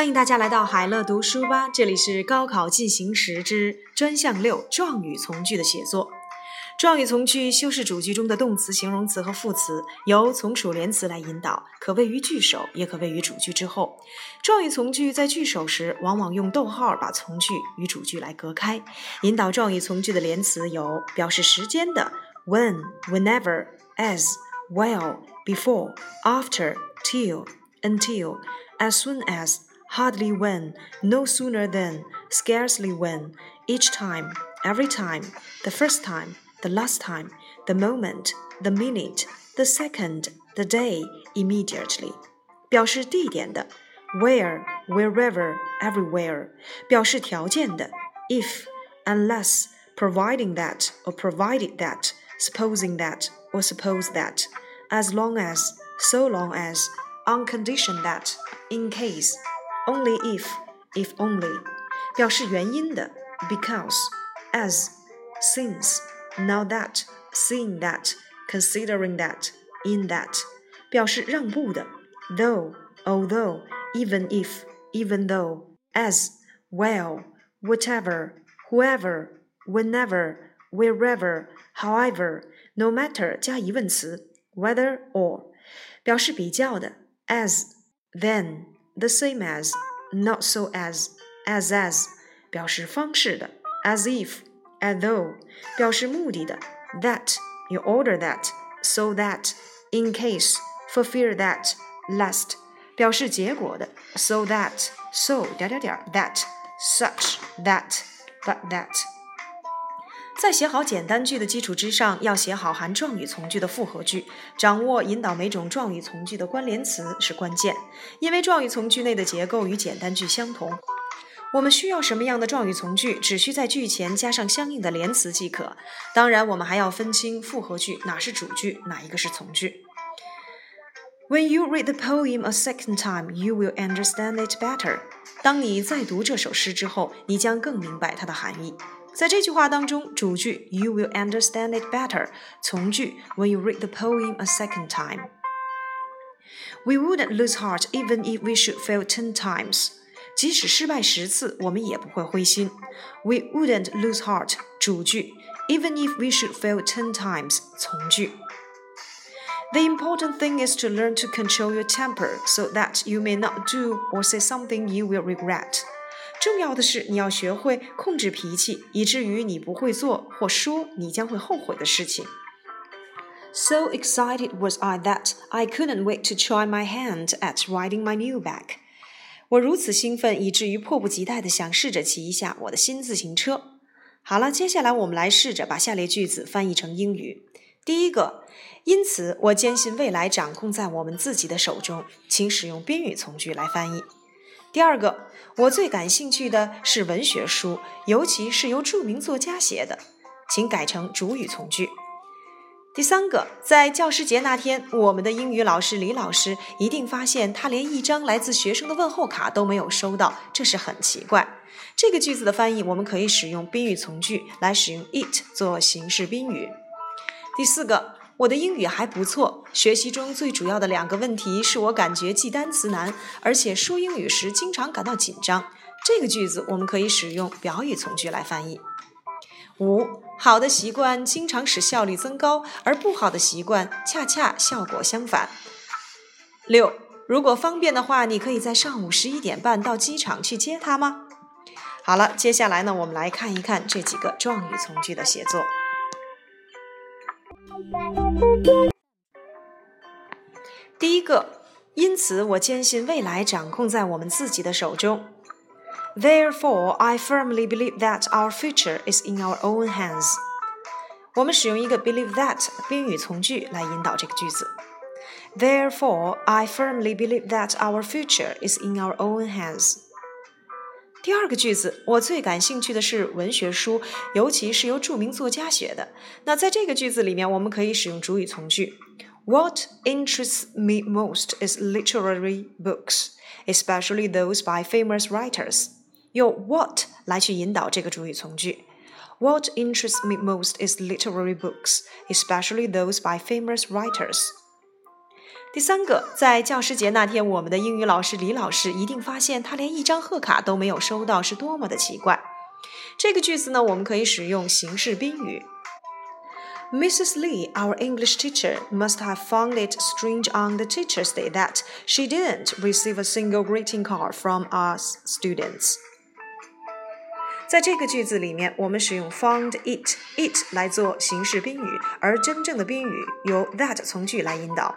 欢迎大家来到海乐读书吧，这里是高考进行时之专项六状语从句的写作。状语从句修饰主句中的动词、形容词和副词，由从属连词来引导，可位于句首，也可位于主句之后。状语从句在句首时，往往用逗号把从句与主句来隔开。引导状语从句的连词有表示时间的 when、whenever、as、while、before、after、till、until、as soon as。hardly when, no sooner than, scarcely when, each time, every time, the first time, the last time, the moment, the minute, the second, the day, immediately. 表示地点的 where, wherever, everywhere. 表示条件的 if, unless, providing that or provided that, supposing that or suppose that, as long as, so long as, on condition that, in case only if, if only，表示原因的 because, as, since, now that, seeing that, considering that, in that，表示让步的 though, although, even if, even though, as, well, whatever, whoever, whenever, wherever, however, no matter 加疑问词 whether or，表示比较的 as, then。 the same as, not so as, as as 表示方式的，as if, as though 表示目的的，that you order that, so that, in case, for fear that, lest 表示结果的，so that, so 点点点 that, such, that, but that。 在写好简单句的基础之上，要写好含状语从句的复合句，掌握引导每种状语从句的关联词是关键。因为状语从句内的结构与简单句相同，我们需要什么样的状语从句，只需在句前加上相应的连词即可。当然，我们还要分清复合句哪是主句，哪一个是从句。When you read the poem a second time, you will understand it better。当你再读这首诗之后，你将更明白它的含义。在这句话当中，主句 you will understand it better，从句 when you read the poem a second time。We wouldn't lose heart even if we should fail ten times。即使失败十次，我们也不会灰心。We wouldn't lose heart，主句 even if we should fail ten times，从句。The important thing is to learn to control your temper so that you may not do or say something you will regret. 重要的是，你要学会控制脾气，以至于你不会做或说你将会后悔的事情。So excited was I that I couldn't wait to try my hand at riding my new bag。我如此兴奋，以至于迫不及待地想试着骑一下我的新自行车。好了，接下来我们来试着把下列句子翻译成英语。第一个，因此我坚信未来掌控在我们自己的手中，请使用宾语从句来翻译。第二个，我最感兴趣的是文学书，尤其是由著名作家写的，请改成主语从句。第三个，在教师节那天，我们的英语老师李老师一定发现他连一张来自学生的问候卡都没有收到，这是很奇怪。这个句子的翻译，我们可以使用宾语从句来使用 it 做形式宾语。第四个。我的英语还不错，学习中最主要的两个问题是我感觉记单词难，而且说英语时经常感到紧张。这个句子我们可以使用表语从句来翻译。五，好的习惯经常使效率增高，而不好的习惯恰恰效果相反。六，如果方便的话，你可以在上午十一点半到机场去接他吗？好了，接下来呢，我们来看一看这几个状语从句的写作。第一个，因此我坚信未来掌控在我们自己的手中。Therefore, I firmly believe that our future is in our own hands. 我们使用一个 believe that 宾语从句来引导这个句子。Therefore, I firmly believe that our future is in our own hands. 第二个句子，我最感兴趣的是文学书，尤其是由着名作家写的。那在这个句子里面，我们可以使用主语从句。What interests me most is literary books, especially those by famous writers. 用 what 来去引导这个主语从句。What interests me most is literary books, especially those by famous writers. 第三个，在教师节那天，我们的英语老师李老师一定发现他连一张贺卡都没有收到，是多么的奇怪。这个句子呢，我们可以使用形式宾语。Mrs. Lee, our English teacher, must have found it strange on the Teacher's Day that she didn't receive a single greeting card from us students. 在这个句子里面，我们使用 found it it 来做形式宾语，而真正的宾语由 that 从句来引导。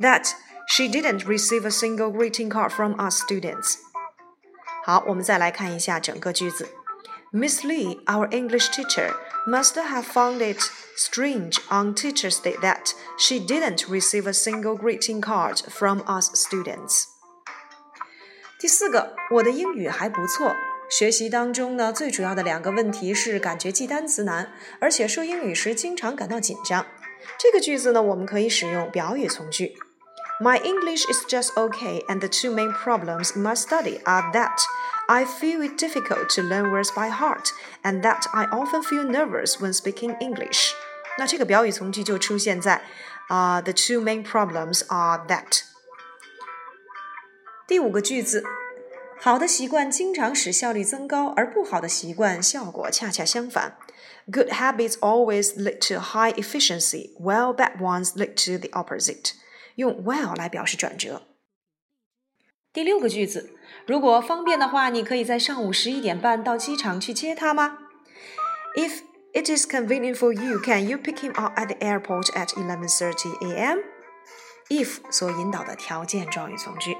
That she didn't receive a single greeting card from us students. 好，我们再来看一下整个句子。Miss Lee, our English teacher, must have found it strange on Teacher's Day that she didn't receive a single greeting card from us students. 第四个，我的英语还不错。学习当中呢，最主要的两个问题是感觉记单词难，而且说英语时经常感到紧张。这个句子呢，我们可以使用表语从句。 My English is just okay, and the two main problems in my study are that I feel it difficult to learn words by heart, and that I often feel nervous when speaking English. 那这个表语从句就出现在啊、uh,，the two main problems are that。第五个句子。好的习惯经常使效率增高，而不好的习惯效果恰恰相反。Good habits always lead to high efficiency, while bad ones lead to the opposite. 用 well 来表示转折。第六个句子，如果方便的话，你可以在上午十一点半到机场去接他吗？If it is convenient for you, can you pick him up at the airport at eleven thirty a.m.? If 所引导的条件状语从句。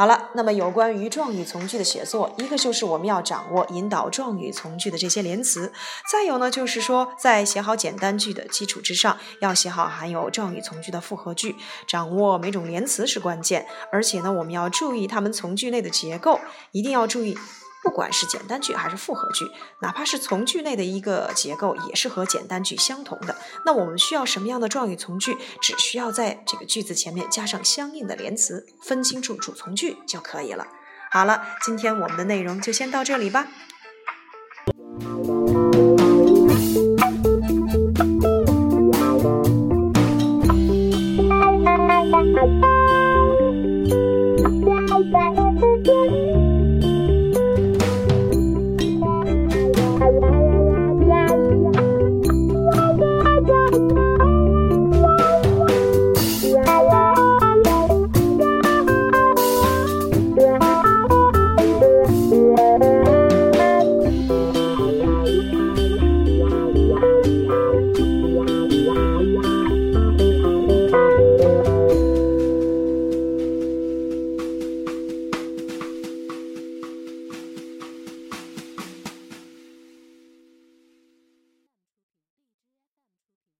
好了，那么有关于状语从句的写作，一个就是我们要掌握引导状语从句的这些连词，再有呢就是说，在写好简单句的基础之上，要写好含有状语从句的复合句，掌握每种连词是关键，而且呢，我们要注意它们从句内的结构，一定要注意。不管是简单句还是复合句，哪怕是从句内的一个结构，也是和简单句相同的。那我们需要什么样的状语从句？只需要在这个句子前面加上相应的连词，分清楚主从句就可以了。好了，今天我们的内容就先到这里吧。